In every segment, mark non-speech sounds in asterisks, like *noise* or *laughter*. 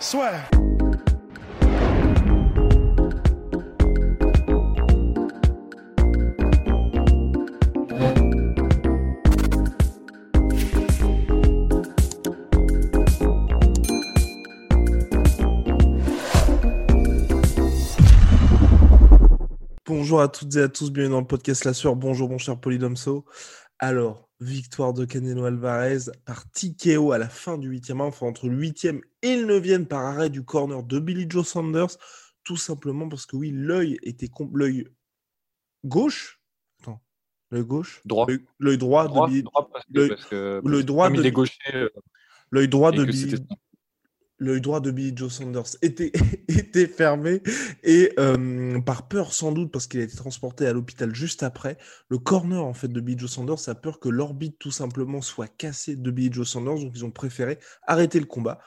Soit. Bonjour à toutes et à tous, bienvenue dans le podcast La Sueur. Bonjour mon cher Polydomso. Alors, victoire de Canelo Alvarez par TKO à la fin du huitième round, enfin entre le huitième et le neuvième par arrêt du corner de Billy Joe Sanders, tout simplement parce que oui, l'œil était l'œil gauche? Attends, l'œil gauche, Droit. L'œil- droit, droit, de Billy, droit parce que, parce que- le droit comme de il est gaucher euh, l'œil droit de Billy, l'œil droit de Billy Joe Sanders était, *laughs* était fermé et euh, par peur sans doute parce qu'il a été transporté à l'hôpital juste après, le corner en fait de Billy Joe Sanders a peur que l'orbite tout simplement soit cassée de Billy Joe Sanders donc ils ont préféré arrêter le combat.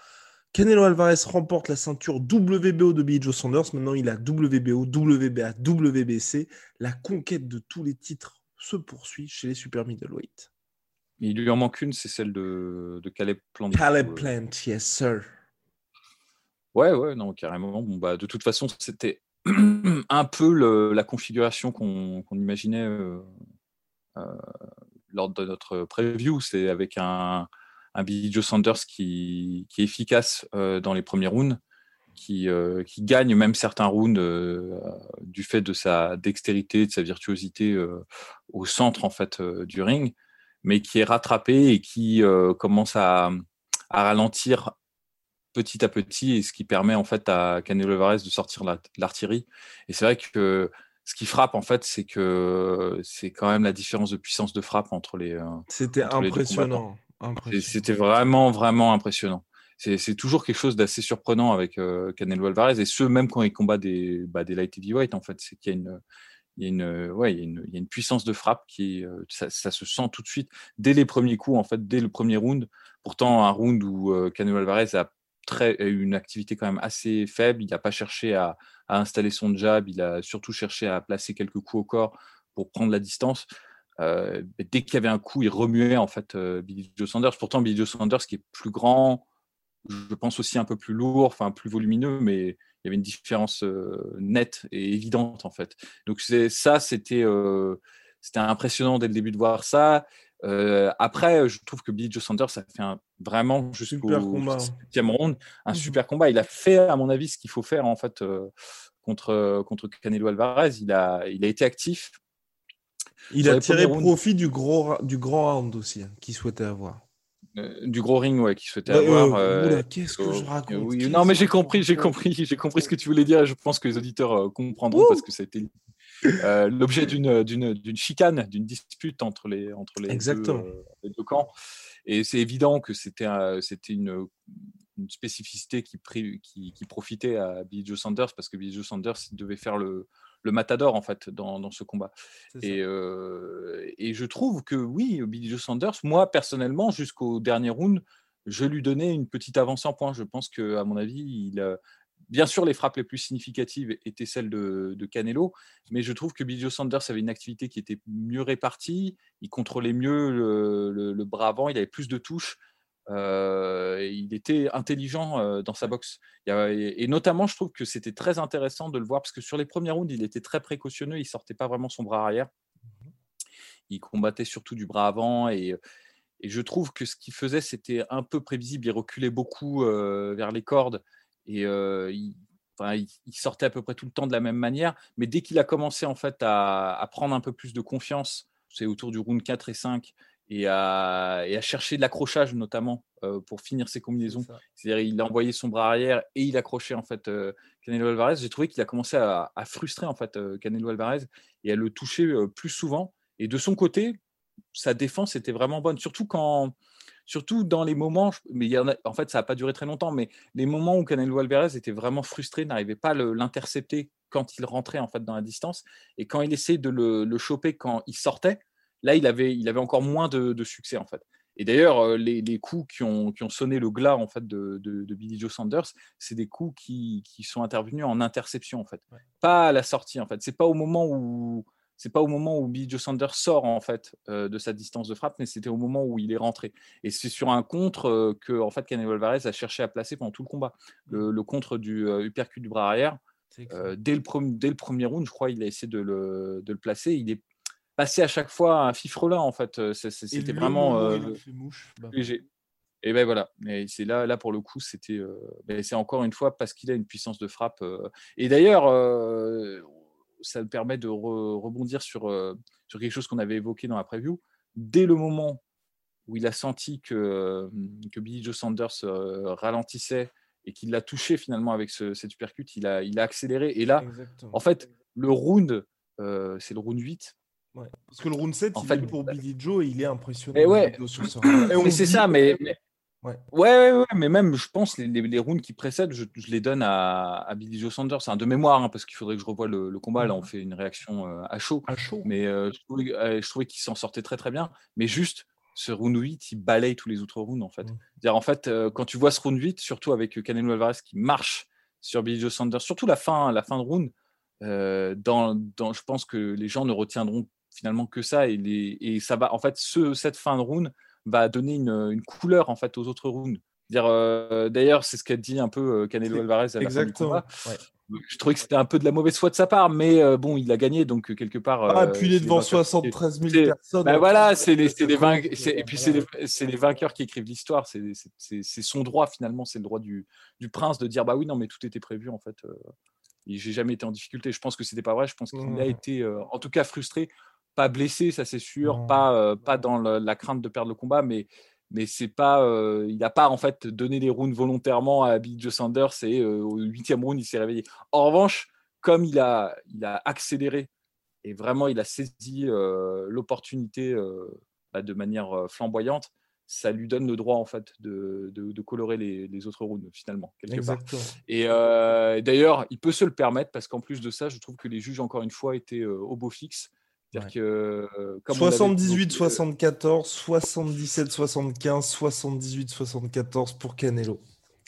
Canelo Alvarez remporte la ceinture WBO de Billy Joe Sanders. Maintenant, il a WBO, WBA, WBC. La conquête de tous les titres se poursuit chez les super middleweight. il lui en manque une, c'est celle de, de Caleb Plant. Caleb Plant, yes sir. Ouais, ouais, non, carrément. Bon, bah, de toute façon, c'était *clears throat* un peu la configuration qu'on imaginait euh, euh, lors de notre preview. C'est avec un, un Billy Joe Sanders qui, est efficace euh, dans les premiers rounds, qui, gagne même certains rounds du fait de sa dextérité, de sa virtuosité au centre en fait du ring, mais qui est rattrapé et qui commence à ralentir petit à petit et ce qui permet en fait à Canelo Alvarez de sortir la- l'artillerie. Et c'est vrai que ce qui frappe en fait, c'est que c'est quand même la différence de puissance de frappe entre les. euh, C'était impressionnant. C'était vraiment vraiment impressionnant. C'est c'est toujours quelque chose d'assez surprenant avec euh, Canelo Alvarez et ce même quand il combat des, bah, des light heavyweight en fait, c'est qu'il y a une il y a une ouais il y a une, il y a une puissance de frappe qui euh, ça, ça se sent tout de suite dès les premiers coups en fait dès le premier round. Pourtant un round où euh, Canelo Alvarez a très une activité quand même assez faible. Il n'a pas cherché à, installer son jab. Il a surtout cherché à placer quelques coups au corps pour prendre la distance. Euh, dès qu'il y avait un coup, il remuait en fait euh, Billy Joe Sanders. Pourtant, Billy Joe Sanders, qui est plus grand, je pense aussi un peu plus lourd, enfin plus volumineux, mais il y avait une différence euh, nette et évidente en fait. Donc ça, c'était c'était impressionnant dès le début de voir ça. Euh, après, je trouve que Billy Joe Sanders a fait un, vraiment jusqu'au Super combat. septième round un Mhm. super combat. Il a fait, à mon avis, ce qu'il faut faire en fait euh, contre contre Canelo Alvarez. Il a il a été actif. Il a tiré profit du gros, du grand round aussi, hein, qu'il souhaitait avoir. euh, du gros ring ouais, qu'il souhaitait avoir. euh, euh, qu'est-ce que je raconte? oui, non, mais j'ai compris, j'ai compris, *laughs* j'ai compris ce que tu voulais dire. et Je pense que les auditeurs comprendront Ouh. parce que c'était euh, l'objet d'une d'une d'une chicane, d'une dispute entre les entre les deux, euh, les deux camps. Et c'est évident que c'était un- c'était une une spécificité qui, pri- qui, qui profitait à Billy Joe Sanders parce que Billy Joe Sanders devait faire le, le matador en fait dans, dans ce combat. Et, euh, et je trouve que oui, Billy Joe Sanders, moi personnellement, jusqu'au dernier round, je lui donnais une petite avancée en points. Je pense que, à mon avis, il, bien sûr, les frappes les plus significatives étaient celles de, de Canelo, mais je trouve que Joe Sanders avait une activité qui était mieux répartie. Il contrôlait mieux le, le- le bras avant, il avait plus de touches. euh, il était intelligent euh, dans sa boxe. Il et, et notamment, je trouve que c'était très intéressant de le voir parce que sur les premiers rounds, il était très précautionneux. Il sortait pas vraiment son bras arrière. Il combattait surtout du bras avant et, et je trouve que ce qu'il faisait, c'était un peu prévisible. Il reculait beaucoup euh, vers les cordes et euh, il, enfin, il- il sortait à peu près tout le temps de la même manière. Mais dès qu'il a commencé en fait à, à prendre un peu plus de confiance, c'est autour du round 4 et 5, et à, et à chercher de l'accrochage notamment euh, pour finir ses combinaisons. C'est-à-dire il a envoyé son bras arrière et il accrochait en fait euh, Canelo Alvarez. J'ai trouvé qu'il a commencé à, à frustrer en fait euh, Canelo Alvarez et à le toucher plus souvent. Et de son côté, sa défense était vraiment bonne, surtout quand surtout dans les moments, mais il y en, a, en fait, ça n'a pas duré très longtemps, mais les moments où Canelo Alvarez était vraiment frustré, n'arrivait pas à l'intercepter quand il rentrait en fait dans la distance, et quand il essayait de le, le choper quand il sortait, là, il avait, il avait encore moins de, de succès en fait. Et d'ailleurs, euh, les, les, coups qui ont, qui ont, sonné le glas en fait de, de, de Billy Joe Sanders, c'est des coups qui, qui, sont intervenus en interception en fait, ouais. pas à la sortie en fait. C'est pas au moment où c'est pas au moment où Billy Joe Sanders sort en fait euh, de sa distance de frappe, mais c'était au moment où il est rentré. Et c'est sur un contre euh, que en fait Canelo Alvarez a cherché à placer pendant tout le combat, le, le contre du euh, uppercut du bras arrière. dès, le dès le premier round, je crois, il a essayé de le, de le placer. Il est passé à chaque fois un fifrelin en fait. C'était vraiment euh, bah, léger. Et ben voilà, mais c'est là, là pour le coup, c'était, euh, c'est encore une fois parce qu'il a une puissance de frappe. Euh, et d'ailleurs, euh, ça me permet de re rebondir sur, sur quelque chose qu'on avait évoqué dans la preview. Dès le moment où il a senti que, que Billy Joe Sanders ralentissait et qu'il l'a touché finalement avec ce, cet uppercut, il a, il a accéléré. Et là, Exactement. en fait, le round, c'est le round 8, Ouais. Parce que le round 7, en il fait, est pour Billy Joe et il est impressionnant. Et ouais. Sur ce mais c'est ça, mais, mais... Ouais. Ouais, ouais, mais même, je pense, les, les, les rounds qui précèdent, je, je, les donne à, à Billy Joe Sanders. C'est un de mémoire, hein, parce qu'il faudrait que je revoie le, le combat. Là, on fait une réaction euh, à chaud. À chaud. Mais euh, je trouvais, euh, trouvais qu'il s'en sortait très, très bien. Mais juste, ce round 8, il balaye tous les autres rounds, en fait. Mmh. -dire, en fait, euh, quand tu vois ce round 8, surtout avec Canelo Alvarez qui marche sur Billy Joe Sanders, surtout la fin, la fin de round, dans, dans, je pense que les gens ne retiendront finalement que ça et, les, et ça va en fait ce, cette fin de round va donner une, une couleur en fait aux autres rounds. Euh, D'ailleurs, c'est ce qu'a dit un peu Canelo Alvarez à la Exactement. fin du combat. Ouais. Je trouvais que c'était un peu de la mauvaise foi de sa part, mais euh, bon, il a gagné, donc quelque part. Ah, puis il est devant 73 000 personnes. Ben voilà, c'est les, les vainqueurs, et puis c'est les, les, vainqueurs qui écrivent l'histoire. C'est son droit finalement, c'est le droit du, du, prince de dire bah oui, non, mais tout était prévu en fait. Euh, j'ai jamais été en difficulté. Je pense que c'était pas vrai. Je pense qu'il mmh. a été, euh, en tout cas, frustré pas blessé, ça c'est sûr, mmh. pas, euh, pas dans le, la crainte de perdre le combat, mais, mais c'est pas, euh, il n'a pas en fait donné les rounds volontairement à Billy Joe Sanders et euh, au huitième round il s'est réveillé. En revanche, comme il a, il a accéléré et vraiment il a saisi l'opportunité bah, de manière flamboyante, ça lui donne le droit en fait de, de, de colorer les, les, autres rounds finalement quelque Exactement. part. Et euh, d'ailleurs, il peut se le permettre parce qu'en plus de ça, je trouve que les juges encore une fois étaient euh, au beau fixe. Ouais. Que, comme 78, 74, 77, 75, 78, 74 pour Canelo.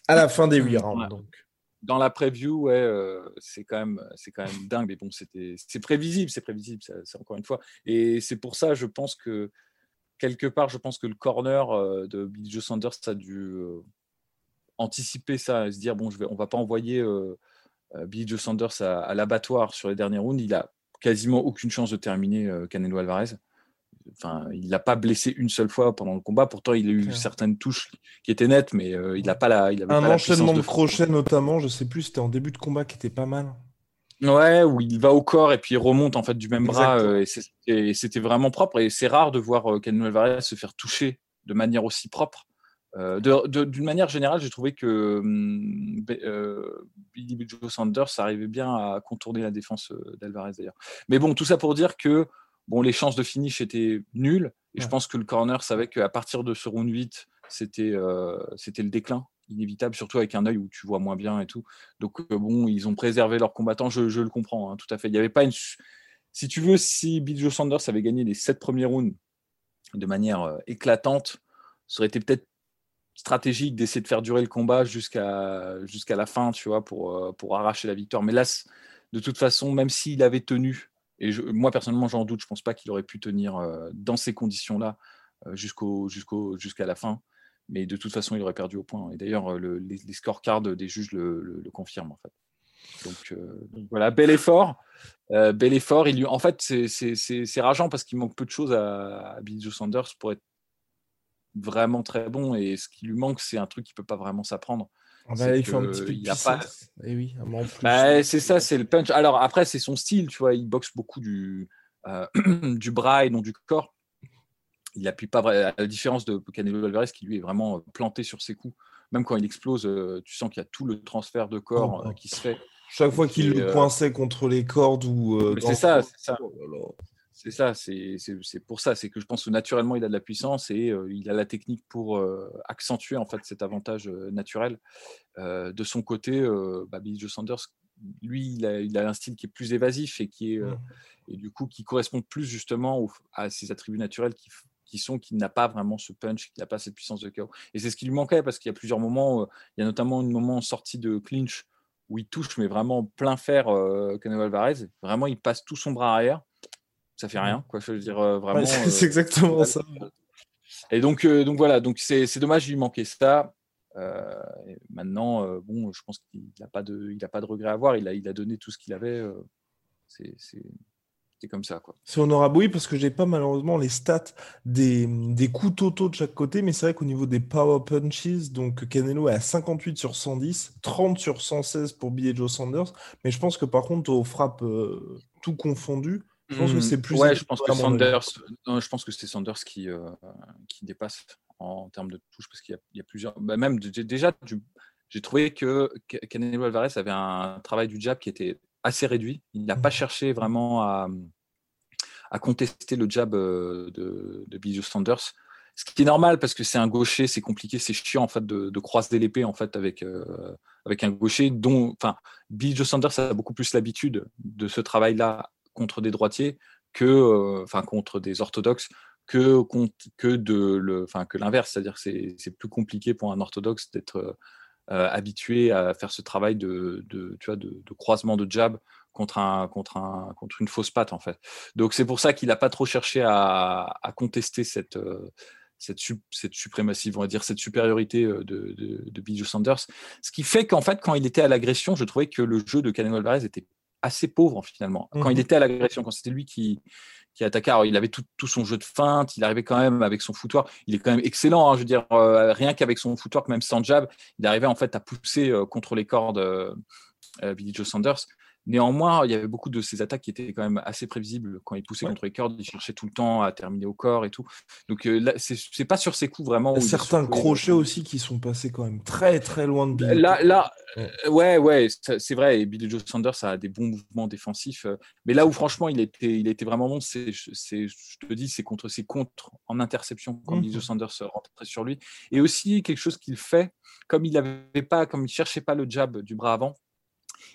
À la fin des 8 rounds, donc. Dans la preview, ouais, euh, c'est quand même, c'est quand même dingue, mais bon, c'était, c'est prévisible, c'est prévisible, c'est encore une fois. Et c'est pour ça, je pense que quelque part, je pense que le corner euh, de Billy Joe Sanders a dû euh, anticiper ça, et se dire bon, je vais, on va pas envoyer euh, Billy Joe Sanders à, à l'abattoir sur les derniers rounds. Il a quasiment aucune chance de terminer euh, Canelo Alvarez. Enfin, il l'a pas blessé une seule fois pendant le combat. Pourtant, il a eu certaines touches qui étaient nettes, mais euh, il n'a pas la. Il un pas enchaînement de, crochet notamment. Je sais plus. C'était en début de combat qui était pas mal. Ouais, où il va au corps et puis il remonte en fait du même bras euh, et c'était vraiment propre. Et c'est rare de voir euh, Canelo Alvarez se faire toucher de manière aussi propre. Euh, D'une manière générale, j'ai trouvé que euh, Billy Joe Sanders arrivait bien à contourner la défense d'Alvarez d'ailleurs. Mais bon, tout ça pour dire que bon, les chances de finish étaient nulles. Et ouais. je pense que le corner savait qu'à partir de ce round 8, c'était euh, le déclin inévitable, surtout avec un œil où tu vois moins bien et tout. Donc euh, bon, ils ont préservé leurs combattants, je, je le comprends hein, tout à fait. Il n'y avait pas une... Si tu veux, si Billy Joe Sanders avait gagné les sept premiers rounds de manière euh, éclatante, ça aurait été peut-être stratégique d'essayer de faire durer le combat jusqu'à la fin, tu vois, pour, euh, pour arracher la victoire. Mais là, de toute façon, même s'il avait tenu, et moi personnellement j'en doute, je pense pas qu'il aurait pu tenir euh, dans ces conditions-là euh, jusqu'à la fin. Mais de toute façon, il aurait perdu au point. Et d'ailleurs, le, les, scorecards des juges le, confirment en fait. Donc, voilà, bel effort. Bel effort. Il. En fait, c'est rageant parce qu'il manque peu de choses à, à Billy Joe Sanders pour être vraiment très bon. Et ce qui lui manque, c'est un truc qui peut pas vraiment s'apprendre. Ah bah, il faut un petit peu a pas... Et oui, bah, c'est ça, c'est le punch. Alors après, c'est son style, tu vois. Il boxe beaucoup du, euh, *clears throat* du bras et non du corps. Il appuie pas à la différence de Canelo Alvarez qui lui est vraiment planté sur ses coups. Même quand il explose, tu sens qu'il y a tout le transfert de corps oh, qui se fait. Chaque fois qu'il le coinçait contre les cordes ou. Euh, c'est ça, c'est ça. Oh là là. C'est ça, c'est pour ça. C'est que je pense que naturellement, il a de la puissance et euh, il a la technique pour euh, accentuer en fait cet avantage euh, naturel. de son côté, bah, Billy Joe Sanders, lui, il a, un style qui est plus évasif et qui est mmh. et du coup qui correspond plus justement à ses attributs naturels qui, qui sont qu'il n'a pas vraiment ce punch, qu'il n'a pas cette puissance de KO. Et c'est ce qui lui manquait parce qu'il y a plusieurs moments, il y a notamment un moment sorti de clinch où il touche mais vraiment plein fer euh, Alvarez. Vraiment, il passe tout son bras arrière ça fait rien. Quoi. Je veux dire, euh, vraiment. c'est euh, *laughs* exactement ça. Et donc, euh, donc voilà, donc c'est dommage, il lui manquait ça. maintenant, bon, je pense qu'il n'a pas de, il a pas de regret à avoir. Il a, il a donné tout ce qu'il avait. c'est comme ça. C'est honorable, oui, parce que j'ai pas malheureusement les stats des, des coups totaux de chaque côté, mais c'est vrai qu'au niveau des power punches, donc Canelo est à 58 sur 110, 30 sur 116 pour Billy Joe Sanders, mais je pense que par contre, aux frappes tout confondu, je pense que c'est plus. Ouais, je pense que Sanders, je pense que c'est Sanders qui, euh, qui dépasse en, termes de touche parce qu'il y, a plusieurs. Bah, même déjà, j'ai trouvé que Canelo Alvarez avait un travail du jab qui était assez réduit. Il n'a pas mmh. cherché vraiment à, à, contester le jab euh, de, de Sanders. Ce qui est normal parce que c'est un gaucher, c'est compliqué, c'est chiant en fait de, de croiser l'épée en fait avec euh, avec un gaucher dont, enfin, Sanders a beaucoup plus l'habitude de ce travail-là contre des droitiers que, euh, enfin, contre des orthodoxes que, que, de le, enfin, que l'inverse. C'est-à-dire que c'est plus compliqué pour un orthodoxe d'être euh, euh, habitué à faire ce travail de, de tu vois, de, croisement de jab contre, un, contre, un, contre une fausse patte, en fait. Donc, c'est pour ça qu'il n'a pas trop cherché à, à contester cette. cette, suprématie, on dire cette supériorité de, de, de Billy Sanders. Ce qui fait qu'en fait, quand il était à l'agression, je trouvais que le jeu de Canelo Alvarez était assez pauvre finalement. Quand il mhm. était à l'agression, quand c'était lui qui, qui attaquait, alors, il avait tout, tout, son jeu de feinte, il arrivait quand même avec son footoir, il est quand même excellent, hein, je veux dire, euh, rien qu'avec son footoir, même sans jab, il arrivait en fait à pousser euh, contre les cordes euh, Billy Joe Sanders. Néanmoins, il y avait beaucoup de ces attaques qui étaient quand même assez prévisibles. Quand il poussait contre les cordes, il cherchait tout le temps à terminer au corps et tout. Donc euh, là, c'est pas sur ses coups vraiment. certains crochets aussi qui sont passés quand même très très loin de Billy. Là, là ouais, ouais, c'est vrai. Et Billy Joe Sanders a des bons mouvements défensifs. Euh, mais là où franchement il était, il était vraiment bon, c'est, je te dis, c'est contre ses contres en interception quand Billy Joe mmh. Sanders rentrait sur lui. Et aussi quelque chose qu'il fait, comme il avait pas, comme il cherchait pas le jab du bras avant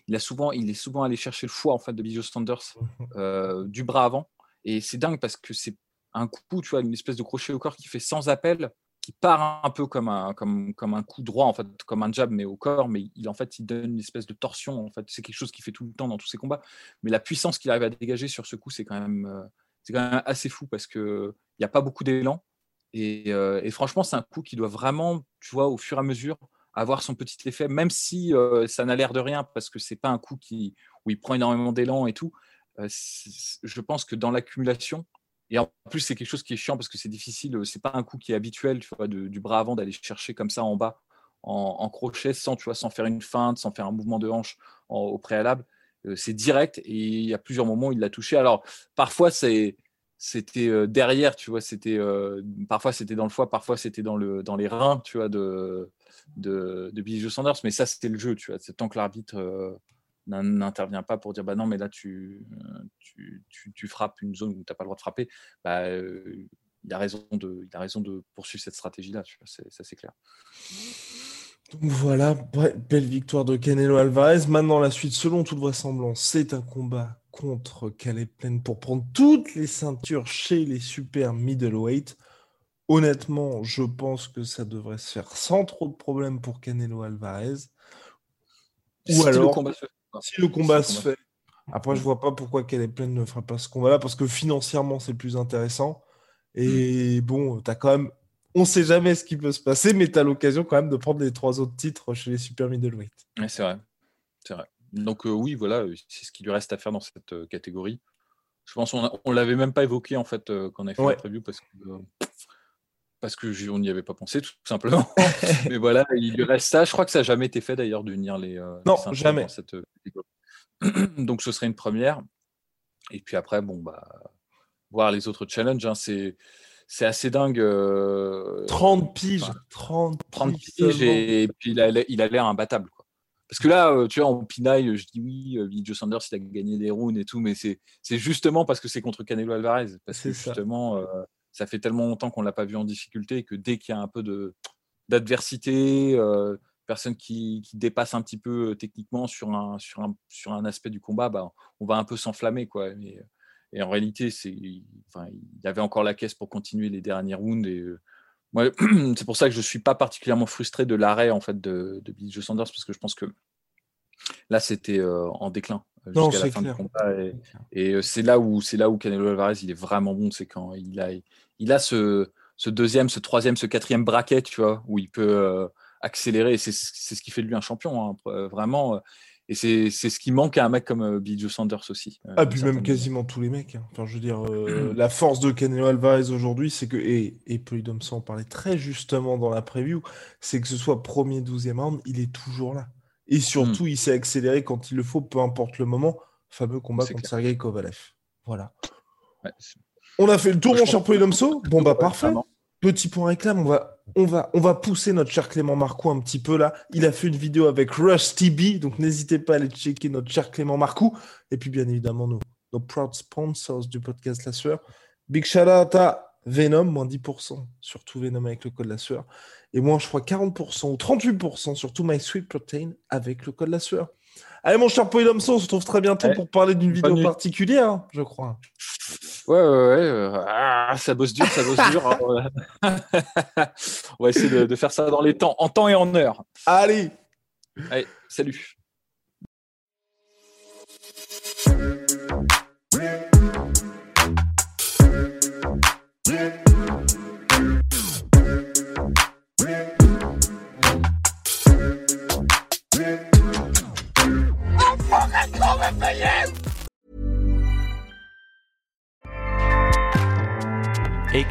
il, a souvent, il est souvent allé chercher le foie en fait, de Bijou Sanders *laughs* euh, du bras avant. Et c'est dingue parce que c'est un coup, tu vois, une espèce de crochet au corps qui fait sans appel, qui part un peu comme un, comme, comme un coup droit, en fait, comme un jab, mais au corps, mais il, en fait, il donne une espèce de torsion. En fait, c'est quelque chose qu'il fait tout le temps dans tous ses combats. Mais la puissance qu'il arrive à dégager sur ce coup, c'est quand même, euh, c'est quand même assez fou parce qu'il n'y a pas beaucoup d'élan. Et, euh, et, franchement, c'est un coup qui doit vraiment, tu vois, au fur et à mesure, avoir son petit effet, même si euh, ça n'a l'air de rien, parce que c'est pas un coup qui, où il prend énormément d'élan et tout. Euh, je pense que dans l'accumulation, et en plus c'est quelque chose qui est chiant parce que c'est difficile, euh, c'est pas un coup qui est habituel, tu vois, du bras avant d'aller chercher comme ça en bas, en, crochet, sans, sans faire une feinte, sans faire un mouvement de hanche au préalable. c'est direct et il y a plusieurs moments où il l'a touché. Alors parfois c'est c'était derrière, tu vois, c'était parfois c'était dans le foie, parfois c'était dans le dans les reins, tu vois, de de, de Billy Joe Sanders, mais ça, c'était le jeu, tu vois. C'est tant que l'arbitre euh, n'intervient pas pour dire, bah non, mais là, tu, tu, tu, frappes une zone où tu n'as pas le droit de frapper, bah, euh, il, a raison de, il a raison de poursuivre cette stratégie-là, ça, c'est clair. Donc voilà, belle victoire de Canelo Alvarez. Maintenant, la suite, selon toute vraisemblance, c'est un combat contre Calais Plaine pour prendre toutes les ceintures chez les super middleweight. Honnêtement, je pense que ça devrait se faire sans trop de problèmes pour Canelo Alvarez. Ou si alors, le combat se fait. si le combat se fait. Après, je vois pas pourquoi Caleb Plain ne fera pas ce combat-là, parce que financièrement, c'est plus intéressant. Et hmm. bon, tu as quand même. On sait jamais ce qui peut se passer, mais tu as l'occasion quand même de prendre les trois autres titres chez les super middleweight. Ouais, c'est vrai. C'est vrai. Donc, euh, oui, voilà, c'est ce qu'il lui reste à faire dans cette euh, catégorie. Je pense qu'on ne l'avait même pas évoqué en fait euh, quand on a fait la preview parce que parce que on n'y avait pas pensé tout simplement. *laughs* Mais voilà, il lui reste ça. Je crois que ça n'a jamais été fait d'ailleurs d'unir les. Euh, non, jamais. cette... Euh, *clears throat* Donc ce serait une première. Et puis après, bon bah, voir les autres challenges, hein, c'est c'est assez dingue. 30 euh, piges, 30, 30 piges, et, puis il a l'air imbattable. Parce que là, tu vois, en pinaille, je dis oui, Joe Sanders, il a gagné des rounds et tout, mais c'est justement parce que c'est contre Canelo Alvarez. Parce que justement, ça. fait tellement longtemps qu'on ne l'a pas vu en difficulté que dès qu'il y a un peu d'adversité, personne qui, qui, dépasse un petit peu techniquement sur un, sur un, sur un aspect du combat, bah, on va un peu s'enflammer. quoi. Et en réalité, c'est, enfin, il y avait encore la caisse pour continuer les derniers rounds. Et *clears throat* c'est pour ça que je ne suis pas particulièrement frustré de l'arrêt en fait, de, de Billy Joe Sanders, parce que je pense que là, c'était en déclin jusqu'à la fin du combat. Et, c'est là où c'est là où Canelo Alvarez il est vraiment bon, c'est quand il a il a ce, ce, deuxième, ce troisième, ce quatrième bracket, tu vois, où il peut accélérer. Et c'est ce qui fait de lui un champion, hein, vraiment. Et c'est ce qui manque à un mec comme euh, Billy Joe Sanders aussi. Euh, ah, puis même quasiment tous les mecs. Hein. Enfin, je veux dire, euh, *clears throat* la force de Canelo Alvarez aujourd'hui, c'est que, et, et en parlait très justement dans la preview, c'est que ce soit premier, douzième round, il est toujours là. Et surtout, hmm. il s'est accéléré quand il le faut, peu importe le moment. Fameux combat contre Sergei Kovalev. Voilà. on a fait le tour, mon cher Polydomso. *laughs* Bon, bah, parfait. Petit point réclame, on va on va, on va pousser notre cher Clément Marcoux un petit peu là. Il a fait une vidéo avec Rusty B, donc n'hésitez pas à aller checker notre cher Clément Marcoux. Et puis bien évidemment, nos, nos proud sponsors du podcast La Sueur. Big shout out à Venom, moins 10%, surtout Venom avec le code La Sueur. Et moins, je crois, 40% ou 38% sur tout My Sweet Protein avec le code La Sueur. Allez, mon cher Polydomso, on se retrouve très bientôt pour parler d'une vidéo particulière, je crois. Ouais, ouais, ouais. Ah, ça bosse dur, ça bosse dur. Hein, *laughs* on va essayer de, faire ça dans les temps, en temps et en heure. Allez. Allez, salut.